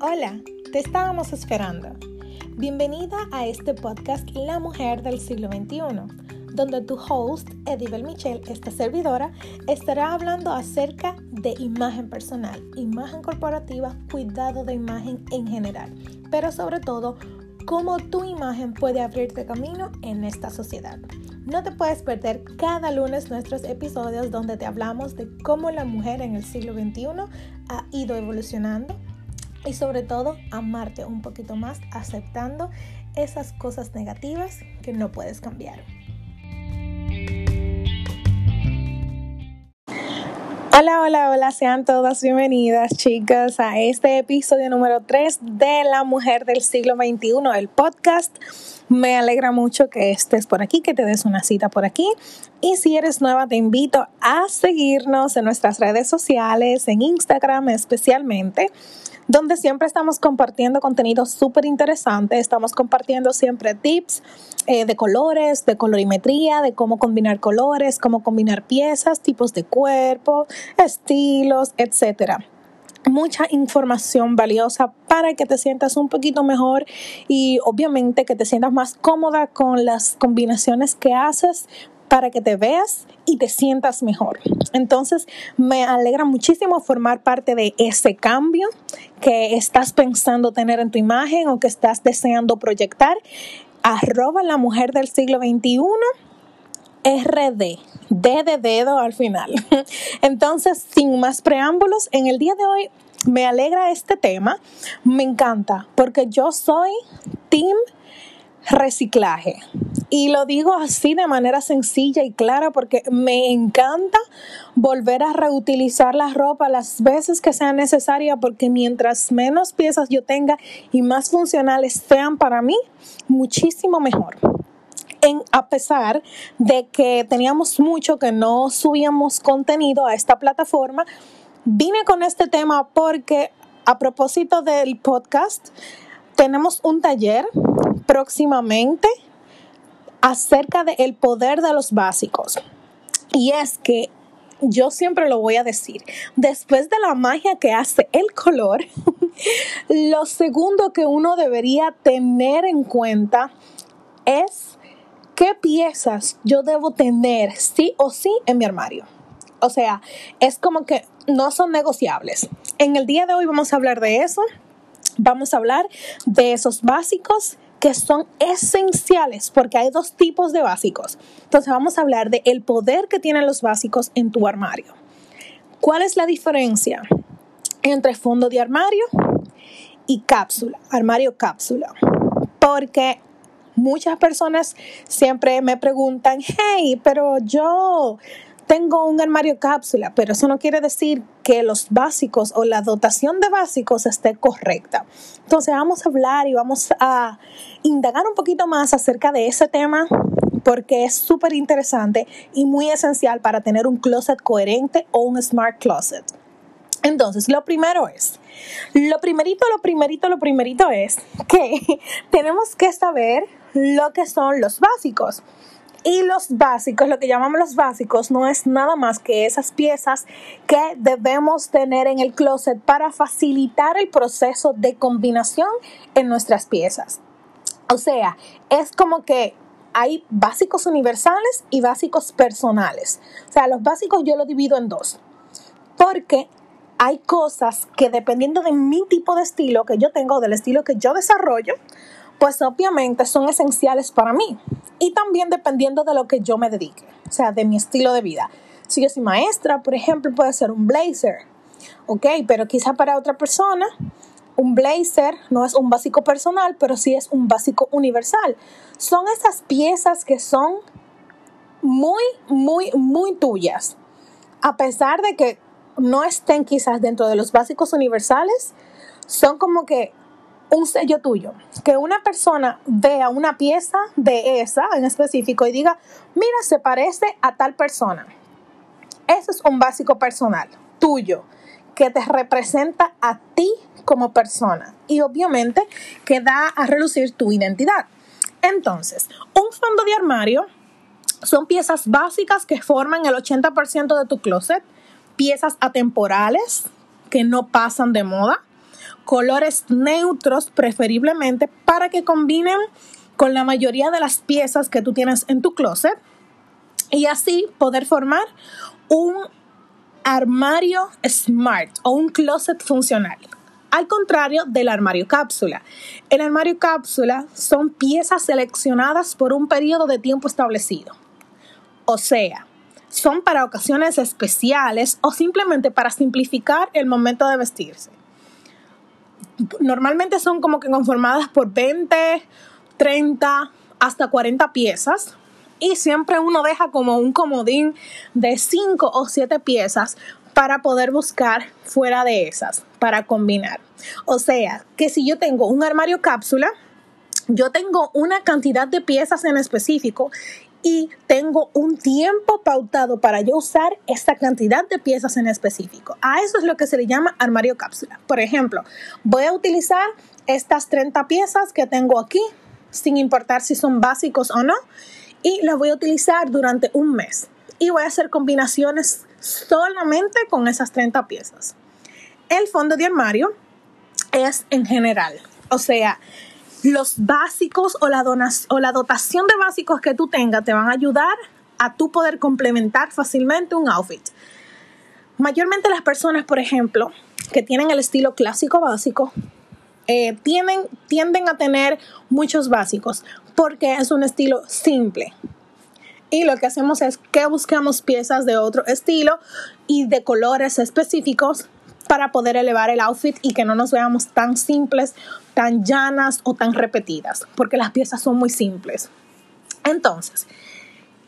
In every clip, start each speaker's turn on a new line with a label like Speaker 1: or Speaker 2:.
Speaker 1: Hola, te estábamos esperando. Bienvenida a este podcast La Mujer del Siglo XXI, donde tu host, Edibel Michel, esta servidora, estará hablando acerca de imagen personal, imagen corporativa, cuidado de imagen en general, pero sobre todo, cómo tu imagen puede abrirte camino en esta sociedad. No te puedes perder cada lunes nuestros episodios donde te hablamos de cómo la mujer en el siglo XXI ha ido evolucionando y sobre todo amarte un poquito más aceptando esas cosas negativas que no puedes cambiar. Hola, hola, hola, sean todas bienvenidas chicas a este episodio número 3 de La Mujer del Siglo XXI, el podcast. Me alegra mucho que estés por aquí, que te des una cita por aquí. Y si eres nueva, te invito a seguirnos en nuestras redes sociales, en Instagram especialmente donde siempre estamos compartiendo contenido súper interesante, estamos compartiendo siempre tips eh, de colores, de colorimetría, de cómo combinar colores, cómo combinar piezas, tipos de cuerpo, estilos, etcétera mucha información valiosa para que te sientas un poquito mejor y obviamente que te sientas más cómoda con las combinaciones que haces para que te veas y te sientas mejor. Entonces, me alegra muchísimo formar parte de ese cambio que estás pensando tener en tu imagen o que estás deseando proyectar. Arroba la mujer del siglo XXI. RD, D de dedo al final. Entonces, sin más preámbulos, en el día de hoy me alegra este tema, me encanta, porque yo soy team reciclaje. Y lo digo así de manera sencilla y clara porque me encanta volver a reutilizar la ropa las veces que sea necesaria porque mientras menos piezas yo tenga y más funcionales sean para mí, muchísimo mejor. En, a pesar de que teníamos mucho que no subíamos contenido a esta plataforma, vine con este tema porque a propósito del podcast, tenemos un taller próximamente acerca del poder de los básicos. Y es que yo siempre lo voy a decir, después de la magia que hace el color, lo segundo que uno debería tener en cuenta es qué piezas yo debo tener sí o sí en mi armario. O sea, es como que no son negociables. En el día de hoy vamos a hablar de eso. Vamos a hablar de esos básicos que son esenciales porque hay dos tipos de básicos. Entonces vamos a hablar de el poder que tienen los básicos en tu armario. ¿Cuál es la diferencia entre fondo de armario y cápsula, armario cápsula? Porque muchas personas siempre me preguntan, hey, pero yo tengo un armario cápsula, pero eso no quiere decir que los básicos o la dotación de básicos esté correcta. Entonces vamos a hablar y vamos a indagar un poquito más acerca de ese tema porque es súper interesante y muy esencial para tener un closet coherente o un smart closet. Entonces, lo primero es, lo primerito, lo primerito, lo primerito es que tenemos que saber lo que son los básicos. Y los básicos, lo que llamamos los básicos, no es nada más que esas piezas que debemos tener en el closet para facilitar el proceso de combinación en nuestras piezas. O sea, es como que hay básicos universales y básicos personales. O sea, los básicos yo los divido en dos. Porque hay cosas que dependiendo de mi tipo de estilo que yo tengo, del estilo que yo desarrollo, pues obviamente son esenciales para mí y también dependiendo de lo que yo me dedique, o sea, de mi estilo de vida. Si yo soy maestra, por ejemplo, puede ser un blazer, ¿ok? Pero quizá para otra persona, un blazer no es un básico personal, pero sí es un básico universal. Son esas piezas que son muy, muy, muy tuyas. A pesar de que no estén quizás dentro de los básicos universales, son como que un sello tuyo. Que una persona vea una pieza de esa en específico y diga, mira, se parece a tal persona. Eso es un básico personal tuyo que te representa a ti como persona y obviamente que da a relucir tu identidad. Entonces, un fondo de armario son piezas básicas que forman el 80% de tu closet, piezas atemporales que no pasan de moda, colores neutros preferiblemente para que combinen con la mayoría de las piezas que tú tienes en tu closet y así poder formar un armario smart o un closet funcional. Al contrario del armario cápsula. El armario cápsula son piezas seleccionadas por un periodo de tiempo establecido. O sea, son para ocasiones especiales o simplemente para simplificar el momento de vestirse. Normalmente son como que conformadas por 20, 30, hasta 40 piezas. Y siempre uno deja como un comodín de 5 o 7 piezas para poder buscar fuera de esas, para combinar. O sea, que si yo tengo un armario cápsula, yo tengo una cantidad de piezas en específico y tengo un tiempo pautado para yo usar esta cantidad de piezas en específico. A eso es lo que se le llama armario cápsula. Por ejemplo, voy a utilizar estas 30 piezas que tengo aquí, sin importar si son básicos o no, y las voy a utilizar durante un mes. Y voy a hacer combinaciones solamente con esas 30 piezas. El fondo de armario es en general, o sea, los básicos o la, o la dotación de básicos que tú tengas te van a ayudar a tú poder complementar fácilmente un outfit. Mayormente las personas, por ejemplo, que tienen el estilo clásico básico, eh, tienden, a tener muchos básicos porque es un estilo simple. Y lo que hacemos es que buscamos piezas de otro estilo y de colores específicos para poder elevar el outfit y que no nos veamos tan simples, tan llanas o tan repetidas, porque las piezas son muy simples. Entonces,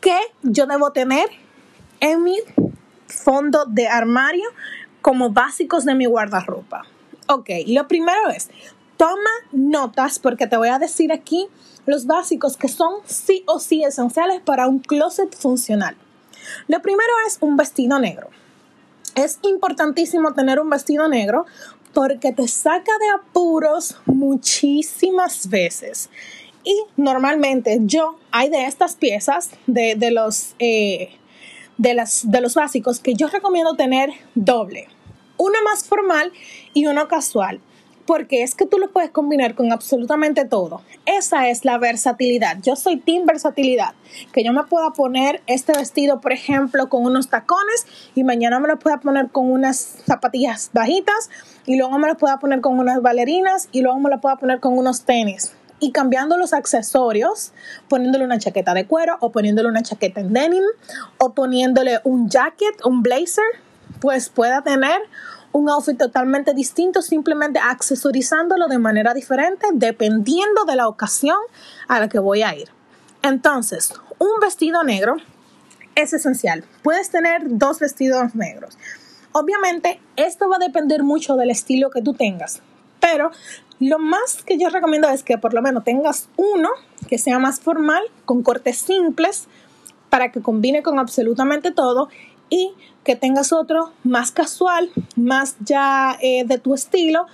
Speaker 1: ¿qué yo debo tener en mi fondo de armario como básicos de mi guardarropa? Ok, lo primero es, toma notas porque te voy a decir aquí los básicos que son sí o sí esenciales para un closet funcional. Lo primero es un vestido negro es importantísimo tener un vestido negro porque te saca de apuros muchísimas veces. Y normalmente yo hay de estas piezas, de, los, eh, de, las, de los básicos, que yo recomiendo tener doble. Uno más formal y uno casual porque es que tú lo puedes combinar con absolutamente todo. Esa es la versatilidad. Yo soy team versatilidad, que yo me pueda poner este vestido, por ejemplo, con unos tacones y mañana me lo pueda poner con unas zapatillas bajitas y luego me lo pueda poner con unas bailarinas y luego me lo pueda poner con unos tenis. Y cambiando los accesorios, poniéndole una chaqueta de cuero o poniéndole una chaqueta en denim o poniéndole un jacket, un blazer, pues pueda tener un outfit totalmente distinto, simplemente accesorizándolo de manera diferente dependiendo de la ocasión a la que voy a ir. Entonces, un vestido negro es esencial. Puedes tener dos vestidos negros. Obviamente, esto va a depender mucho del estilo que tú tengas, pero lo más que yo recomiendo es que por lo menos tengas uno que sea más formal, con cortes simples, para que combine con absolutamente todo y que tengas otro más casual, más ya eh, de tu estilo,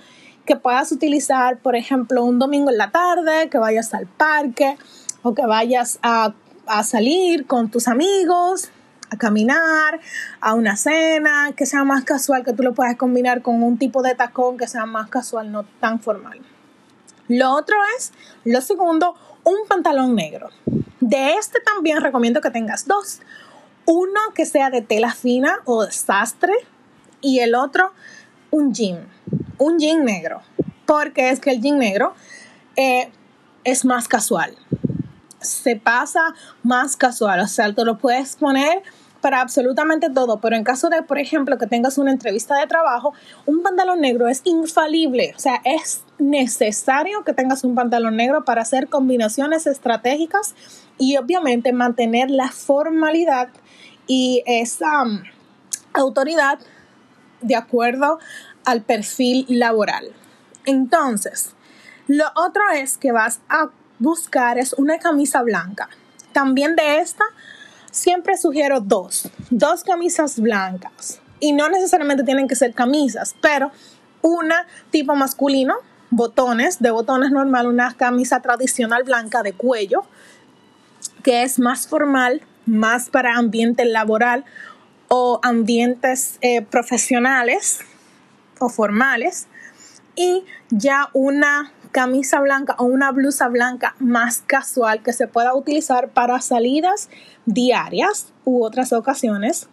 Speaker 1: que puedas utilizar, por ejemplo, un domingo en la tarde, que vayas al parque o que vayas a, a salir con tus amigos, a caminar, a una cena, que sea más casual, que tú lo puedas combinar con un tipo de tacón que sea más casual, no tan formal. Lo otro es, lo segundo, un pantalón negro. De este también recomiendo que tengas dos uno que sea de tela fina o de sastre y el otro un jean, un jean negro, porque es que el jean negro eh, es más casual, se pasa más casual, o sea, te lo puedes poner para absolutamente todo, pero en caso de, por ejemplo, que tengas una entrevista de trabajo, un pantalón negro es infalible, o sea, es necesario que tengas un pantalón negro para hacer combinaciones estratégicas y obviamente mantener la formalidad y esa um, autoridad de acuerdo al perfil laboral. Entonces, lo otro es que vas a buscar es una camisa blanca. También de esta, siempre sugiero dos, dos camisas blancas. Y no necesariamente tienen que ser camisas, pero una tipo masculino, botones, de botones normal, una camisa tradicional blanca de cuello, que es más formal, más para ambiente laboral o ambientes eh, profesionales o formales. y ya una camisa blanca o una blusa blanca más casual que se pueda utilizar para salidas diarias u otras ocasiones.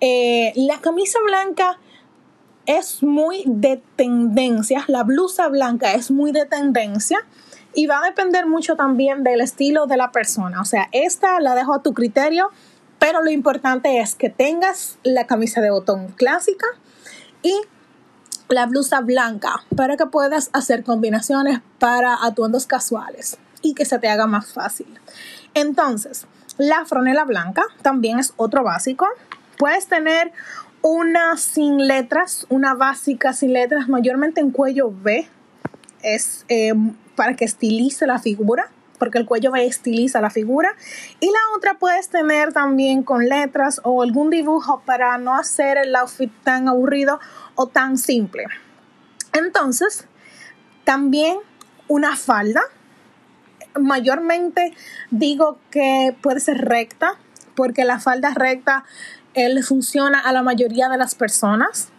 Speaker 1: Eh, la camisa blanca es muy de tendencia, la blusa blanca es muy de tendencia y va a depender mucho también del estilo de la persona. O sea, esta la dejo a tu criterio, pero lo importante es que tengas la camisa de botón clásica y la blusa blanca para que puedas hacer combinaciones para atuendos casuales y que se te haga más fácil. Entonces, la franela blanca también es otro básico. Puedes tener una sin letras, una básica sin letras, mayormente en cuello V. Es eh, para que estilice la figura, porque el cuello estiliza la figura. Y la otra puedes tener también con letras o algún dibujo para no hacer el outfit tan aburrido o tan simple. Entonces, también una falda. Mayormente digo que puede ser recta, porque la falda recta él funciona a la mayoría de las personas.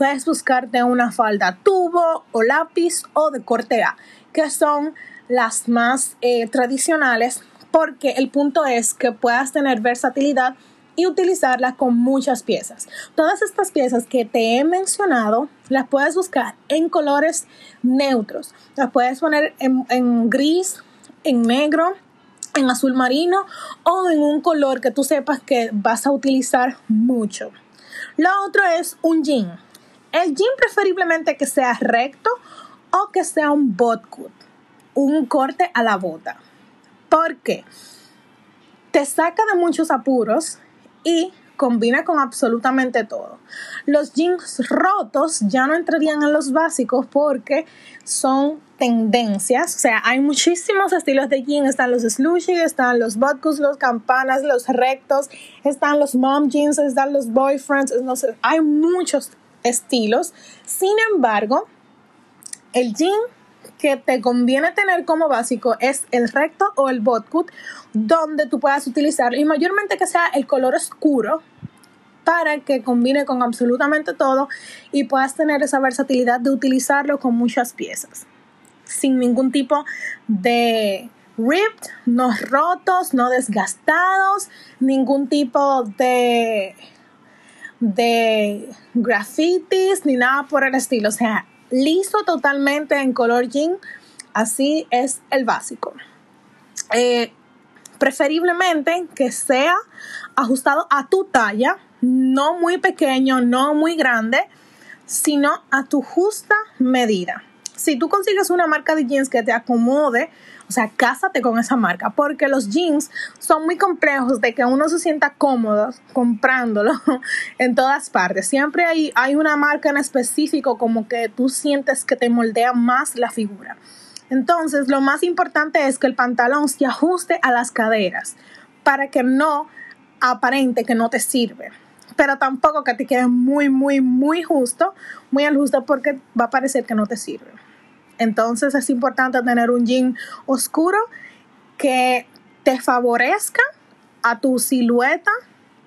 Speaker 1: Puedes buscarte una falda tubo o lápiz o de corte A, que son las más eh, tradicionales, porque el punto es que puedas tener versatilidad y utilizarla con muchas piezas. Todas estas piezas que te he mencionado las puedes buscar en colores neutros. Las puedes poner en, en gris, en negro, en azul marino o en un color que tú sepas que vas a utilizar mucho. Lo otro es un jean. El jean preferiblemente que sea recto o que sea un botcut, un corte a la bota. Porque te saca de muchos apuros y combina con absolutamente todo. Los jeans rotos ya no entrarían en los básicos porque son tendencias, o sea, hay muchísimos estilos de jeans, están los slushy, están los botcos, los campanas, los rectos, están los mom jeans, están los boyfriends, no sé, hay muchos estilos. Sin embargo, el jean que te conviene tener como básico es el recto o el botcut, donde tú puedas utilizarlo y mayormente que sea el color oscuro para que combine con absolutamente todo y puedas tener esa versatilidad de utilizarlo con muchas piezas sin ningún tipo de ripped, no rotos, no desgastados, ningún tipo de de grafitis ni nada por el estilo, o sea, liso totalmente en color jean, así es el básico. Eh, preferiblemente que sea ajustado a tu talla, no muy pequeño, no muy grande, sino a tu justa medida. Si tú consigues una marca de jeans que te acomode, o sea, cásate con esa marca, porque los jeans son muy complejos de que uno se sienta cómodo comprándolo en todas partes. Siempre hay, hay una marca en específico como que tú sientes que te moldea más la figura. Entonces, lo más importante es que el pantalón se ajuste a las caderas para que no aparente que no te sirve pero tampoco que te quede muy, muy, muy justo, muy al justo porque va a parecer que no te sirve. Entonces es importante tener un jean oscuro que te favorezca a tu silueta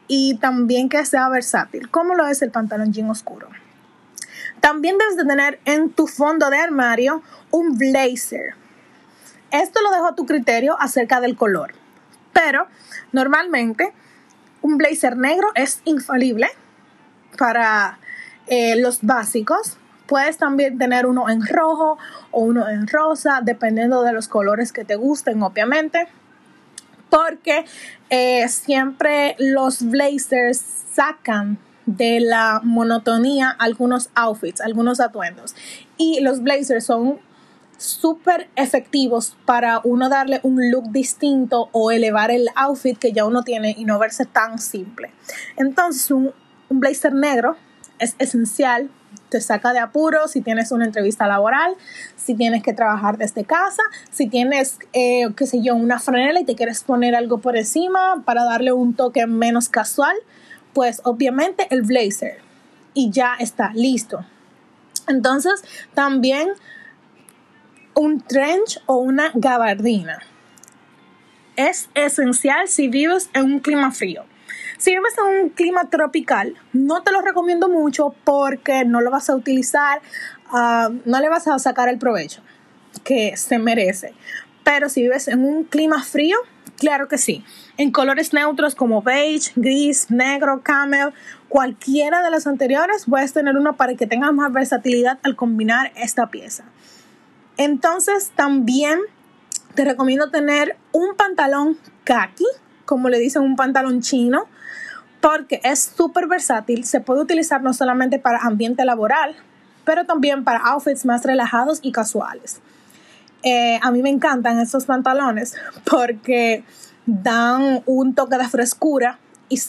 Speaker 1: y también que sea versátil, como lo es el pantalón jean oscuro. También debes de tener en tu fondo de armario un blazer. Esto lo dejo a tu criterio acerca del color, pero normalmente un blazer negro es infalible para eh, los básicos Puedes también tener uno en rojo o uno en rosa, dependiendo de los colores que te gusten, obviamente. Porque eh, siempre los blazers sacan de la monotonía algunos outfits, algunos atuendos. Y los blazers son súper efectivos para uno darle un look distinto o elevar el outfit que ya uno tiene y no verse tan simple. Entonces un, un blazer negro es esencial te saca de apuros si tienes una entrevista laboral, si tienes que trabajar desde casa, si tienes, eh, qué sé yo, una franela y te quieres poner algo por encima para darle un toque menos casual, pues obviamente el blazer y ya está listo. Entonces, también un trench o una gabardina. Es esencial si vives en un clima frío. Si vives en un clima tropical, no te lo recomiendo mucho porque no lo vas a utilizar, ah, no le vas a sacar el provecho que se merece. Pero si vives en un clima frío, claro que sí. En colores neutros como beige, gris, negro, camel, cualquiera de los anteriores, puedes tener uno para que tengas más versatilidad al combinar esta pieza. Entonces también te recomiendo tener un pantalón khaki, como le dicen un pantalón chino, porque es súper versátil. Se puede utilizar no solamente para ambiente laboral, pero también para outfits más relajados y casuales. Eh, a mí me encantan estos pantalones porque dan un toque de frescura y,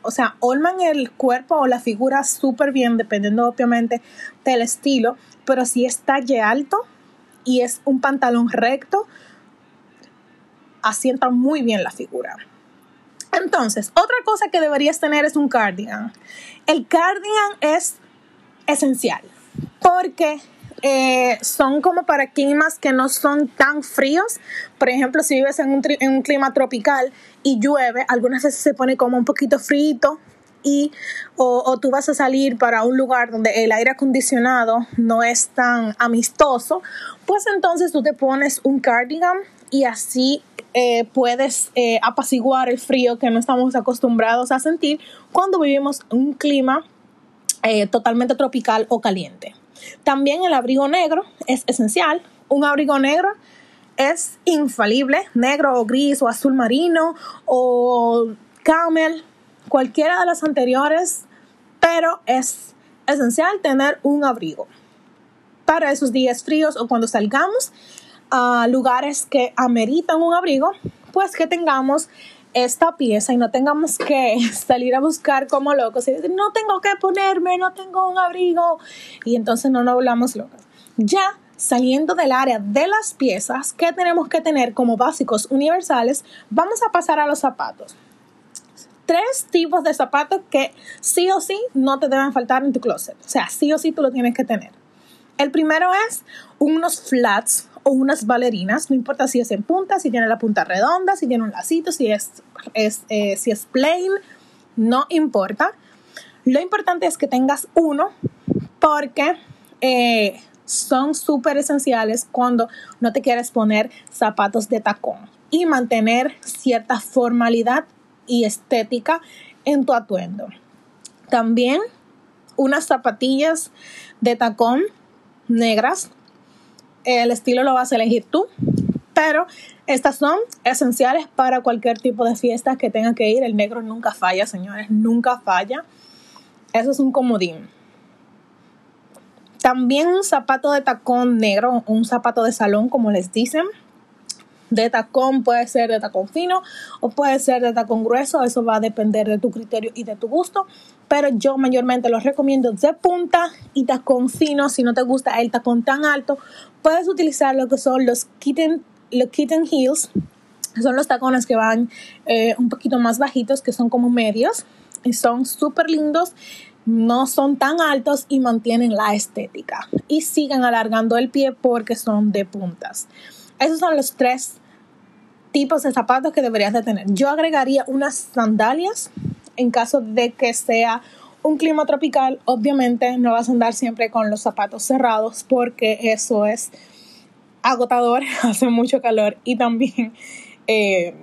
Speaker 1: o sea, olman el cuerpo o la figura súper bien, dependiendo obviamente del estilo, pero si es talle alto y es un pantalón recto, asienta muy bien la figura. Entonces, otra cosa que deberías tener es un cardigan. El cardigan es esencial porque eh, son como para climas que no son tan fríos. Por ejemplo, si vives en un, en un clima tropical y llueve, algunas veces se pone como un poquito frío y o, tú vas a salir para un lugar donde el aire acondicionado no es tan amistoso, pues entonces tú te pones un cardigan y así eh, puedes eh, apaciguar el frío que no estamos acostumbrados a sentir cuando vivimos un clima totalmente tropical o caliente. También el abrigo negro es esencial. Un abrigo negro es infalible, negro o gris o azul marino o camel, cualquiera de las anteriores, pero es esencial tener un abrigo para esos días fríos o cuando salgamos a lugares que ameritan un abrigo, pues que tengamos esta pieza y no tengamos que salir a buscar como locos y decir, no tengo que ponerme, no tengo un abrigo. Y entonces no nos volvamos locos. Ya saliendo del área de las piezas que tenemos que tener como básicos universales, vamos a pasar a los zapatos. Tres tipos de zapatos que sí o sí no te deben faltar en tu closet. O sea, sí o sí tú lo tienes que tener. El primero es unos flats o unas bailarinas, no importa si es en punta, si tiene la punta redonda, si tiene un lacito, si es, eh, si es plain, no importa. Lo importante es que tengas uno porque eh, son súper esenciales cuando no te quieres poner zapatos de tacón y mantener cierta formalidad y estética en tu atuendo. También unas zapatillas de tacón negras el estilo lo vas a elegir tú, pero estas son esenciales para cualquier tipo de fiesta que tenga que ir. El negro nunca falla, señores, nunca falla. Eso es un comodín. También un zapato de tacón negro, un zapato de salón, como les dicen. De tacón puede ser de tacón fino o puede ser de tacón grueso, eso va a depender de tu criterio y de tu gusto, pero yo mayormente los recomiendo de punta y tacón fino, si no te gusta el tacón tan alto, puedes utilizar lo que son los kitten, los kitten heels, son los tacones que van eh, un poquito más bajitos, que son como medios, y son súper lindos, no son tan altos y mantienen la estética. Y sigan alargando el pie porque son de puntas. Esos son los tres tipos de zapatos que deberías de tener. Yo agregaría unas sandalias en caso de que sea un clima tropical. Obviamente no vas a andar siempre con los zapatos cerrados porque eso es agotador, hace mucho calor y también eh,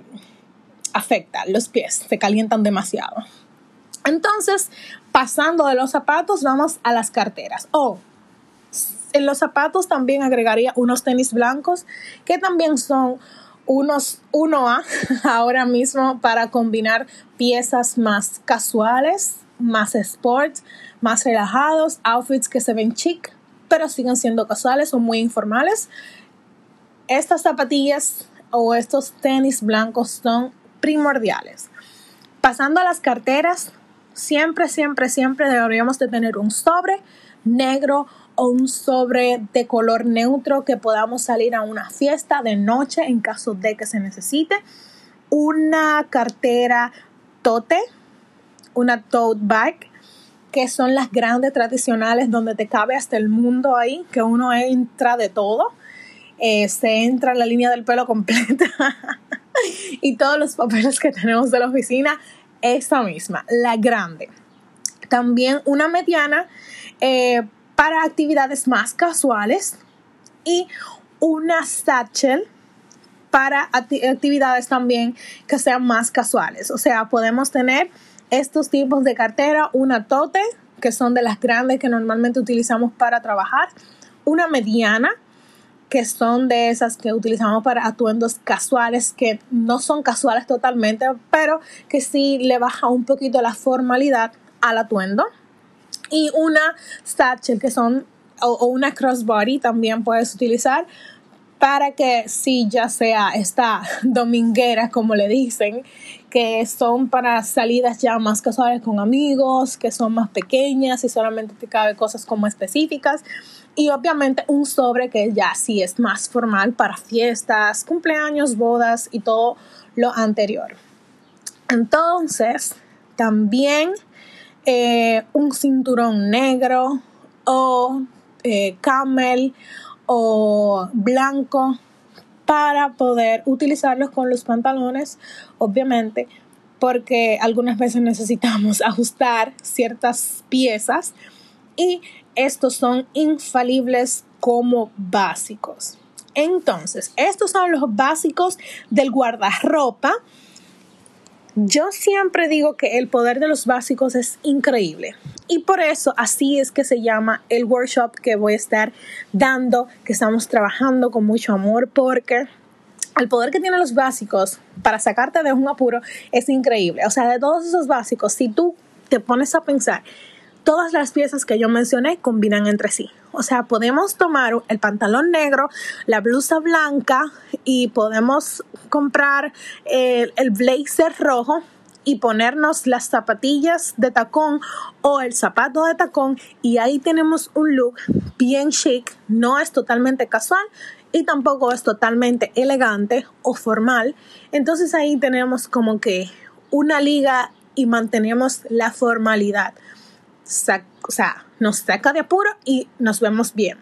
Speaker 1: afecta los pies, se calientan demasiado. Entonces, pasando de los zapatos, vamos a las carteras. Oh, en los zapatos también agregaría unos tenis blancos que también son unos 1A ahora mismo para combinar piezas más casuales, más sport, más relajados, outfits que se ven chic, pero siguen siendo casuales o muy informales. Estas zapatillas o estos tenis blancos son primordiales. Pasando a las carteras, siempre, siempre, siempre deberíamos de tener un sobre negro o un sobre de color neutro que podamos salir a una fiesta de noche en caso de que se necesite. Una cartera tote, una tote bag, que son las grandes tradicionales donde te cabe hasta el mundo ahí, que uno entra de todo. Eh, se entra en la línea del pelo completa y todos los papeles que tenemos de la oficina esa misma, la grande. También una mediana eh, para actividades más casuales y una satchel para actividades también que sean más casuales. O sea, podemos tener estos tipos de cartera, una tote, que son de las grandes que normalmente utilizamos para trabajar, una mediana, que son de esas que utilizamos para atuendos casuales, que no son casuales totalmente, pero que sí le baja un poquito la formalidad al atuendo. Y una satchel, que son, o una crossbody también puedes utilizar para que si ya sea esta dominguera, como le dicen, que son para salidas ya más casuales con amigos, que son más pequeñas y solamente te cabe cosas como específicas. Y obviamente un sobre que ya sí es más formal para fiestas, cumpleaños, bodas y todo lo anterior. Entonces, también eh, un cinturón negro o eh, camel o blanco para poder utilizarlos con los pantalones, obviamente, porque algunas veces necesitamos ajustar ciertas piezas y estos son infalibles como básicos. Entonces, estos son los básicos del guardarropa. Yo siempre digo que el poder de los básicos es increíble. Y por eso así es que se llama el workshop que voy a estar dando, que estamos trabajando con mucho amor, porque el poder que tienen los básicos para sacarte de un apuro es increíble. O sea, de todos esos básicos, si tú te pones a pensar, todas las piezas que yo mencioné combinan entre sí. O sea, podemos tomar el pantalón negro, la blusa blanca y podemos comprar el, el blazer rojo y ponernos las zapatillas de tacón o el zapato de tacón y ahí tenemos un look bien chic, no es totalmente casual y tampoco es totalmente elegante o formal. Entonces ahí tenemos como que una liga y mantenemos la formalidad. O sea, nos saca de apuro y nos vemos bien.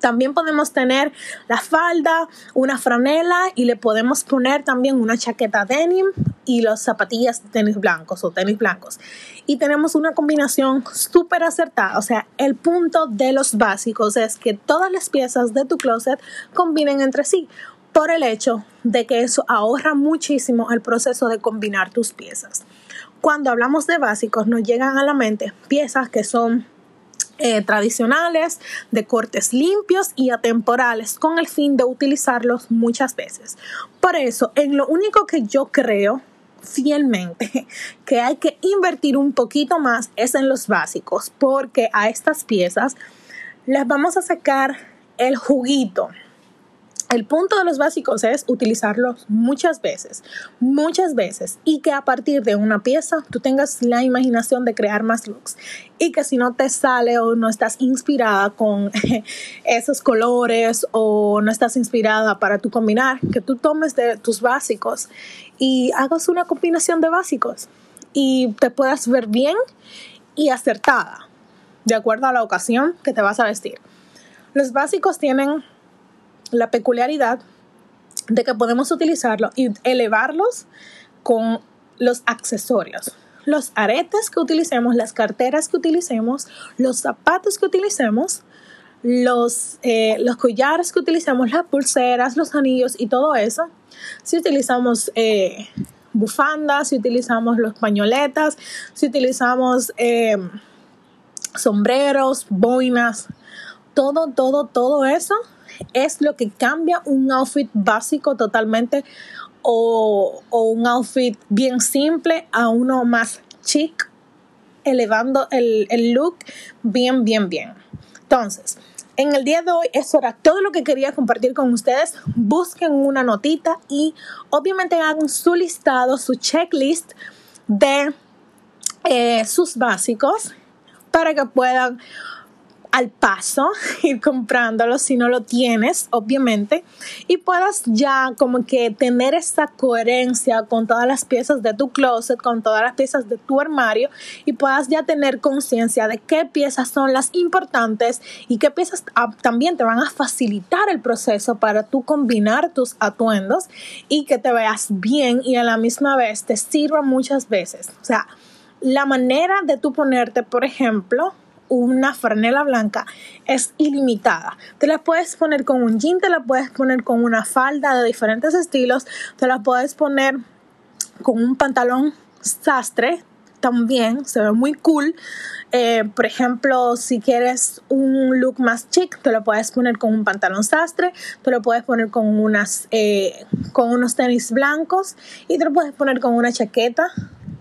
Speaker 1: También podemos tener la falda, una franela y le podemos poner también una chaqueta denim y los zapatillas de tenis blancos o tenis blancos. Y tenemos una combinación súper acertada. O sea, el punto de los básicos es que todas las piezas de tu closet combinen entre sí por el hecho de que eso ahorra muchísimo el proceso de combinar tus piezas. Cuando hablamos de básicos nos llegan a la mente piezas que son eh, tradicionales, de cortes limpios y atemporales, con el fin de utilizarlos muchas veces. Por eso, en lo único que yo creo fielmente que hay que invertir un poquito más es en los básicos, porque a estas piezas les vamos a sacar el juguito el punto de los básicos es utilizarlos muchas veces, muchas veces, y que a partir de una pieza tú tengas la imaginación de crear más looks. Y que si no te sale o no estás inspirada con esos colores o no estás inspirada para tu combinar, que tú tomes de tus básicos y hagas una combinación de básicos y te puedas ver bien y acertada, de acuerdo a la ocasión que te vas a vestir. Los básicos tienen la peculiaridad de que podemos utilizarlo y elevarlos con los accesorios. Los aretes que utilicemos, las carteras que utilicemos, los zapatos que utilicemos, los, eh, los collares que utilicemos, las pulseras, los anillos y todo eso. Si utilizamos eh, bufandas, si utilizamos los pañoletas, si utilizamos eh, sombreros, boinas, todo, todo, todo eso es lo que cambia un outfit básico totalmente o, un outfit bien simple a uno más chic, elevando el, el look bien, bien, bien. Entonces, en el día de hoy eso era todo lo que quería compartir con ustedes. Busquen una notita y obviamente hagan su listado, su checklist de eh, sus básicos para que puedan al paso, ir comprándolo si no lo tienes, obviamente, y puedas ya como que tener esa coherencia con todas las piezas de tu closet, con todas las piezas de tu armario y puedas ya tener conciencia de qué piezas son las importantes y qué piezas también te van a facilitar el proceso para tú combinar tus atuendos y que te veas bien y a la misma vez te sirva muchas veces. O sea, la manera de tú ponerte, por ejemplo, una franela blanca es ilimitada. Te la puedes poner con un jean, te la puedes poner con una falda de diferentes estilos, te la puedes poner con un pantalón sastre también, se ve muy cool. Eh, por ejemplo, si quieres un look más chic, te lo puedes poner con un pantalón sastre, te lo puedes poner con, unas, eh, con unos tenis blancos y te lo puedes poner con una chaqueta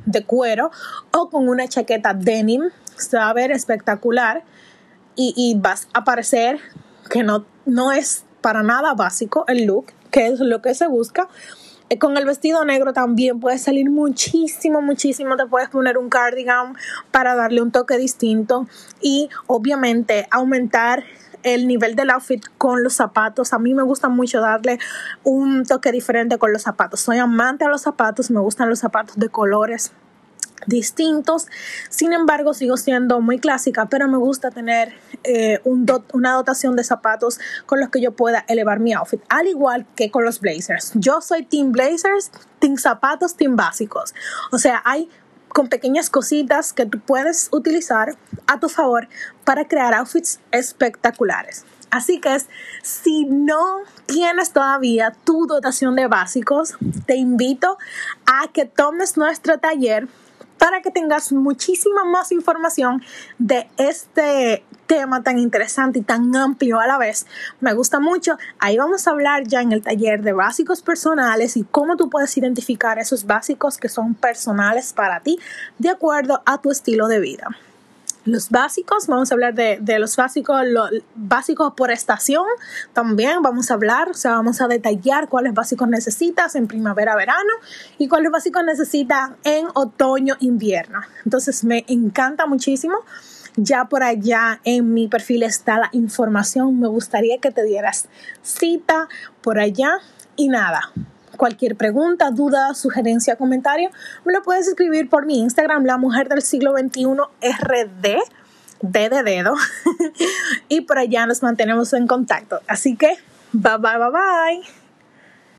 Speaker 1: de cuero o con una chaqueta denim se va a ver espectacular y, vas a parecer que no, no es para nada básico el look, que es lo que se busca. Eh, con el vestido negro también puede salir muchísimo, muchísimo. Te puedes poner un cardigan para darle un toque distinto y obviamente aumentar el nivel del outfit con los zapatos. A mí me gusta mucho darle un toque diferente con los zapatos. Soy amante de los zapatos, me gustan los zapatos de colores distintos. Sin embargo, sigo siendo muy clásica, pero me gusta tener eh, una dotación de zapatos con los que yo pueda elevar mi outfit, al igual que con los blazers. Yo soy team blazers, team zapatos, team básicos. O sea, hay con pequeñas cositas que tú puedes utilizar a tu favor para crear outfits espectaculares. Así que si no tienes todavía tu dotación de básicos, te invito a que tomes nuestro taller para que tengas muchísima más información de este tema tan interesante y tan amplio a la vez. Me gusta mucho. Ahí vamos a hablar ya en el taller de básicos personales y cómo tú puedes identificar esos básicos que son personales para ti de acuerdo a tu estilo de vida los básicos, vamos a hablar de, los básicos, los básicos por estación también vamos a hablar, o sea, vamos a detallar cuáles básicos necesitas en primavera, verano y cuáles básicos necesitas en otoño, invierno. Entonces me encanta muchísimo. Ya por allá en mi perfil está la información. Me gustaría que te dieras cita por allá y nada Cualquier pregunta, duda, sugerencia, comentario, me lo puedes escribir por mi Instagram, la mujer del siglo XXI RD. D de dedo y por allá nos mantenemos en contacto. Así que, bye bye, bye bye.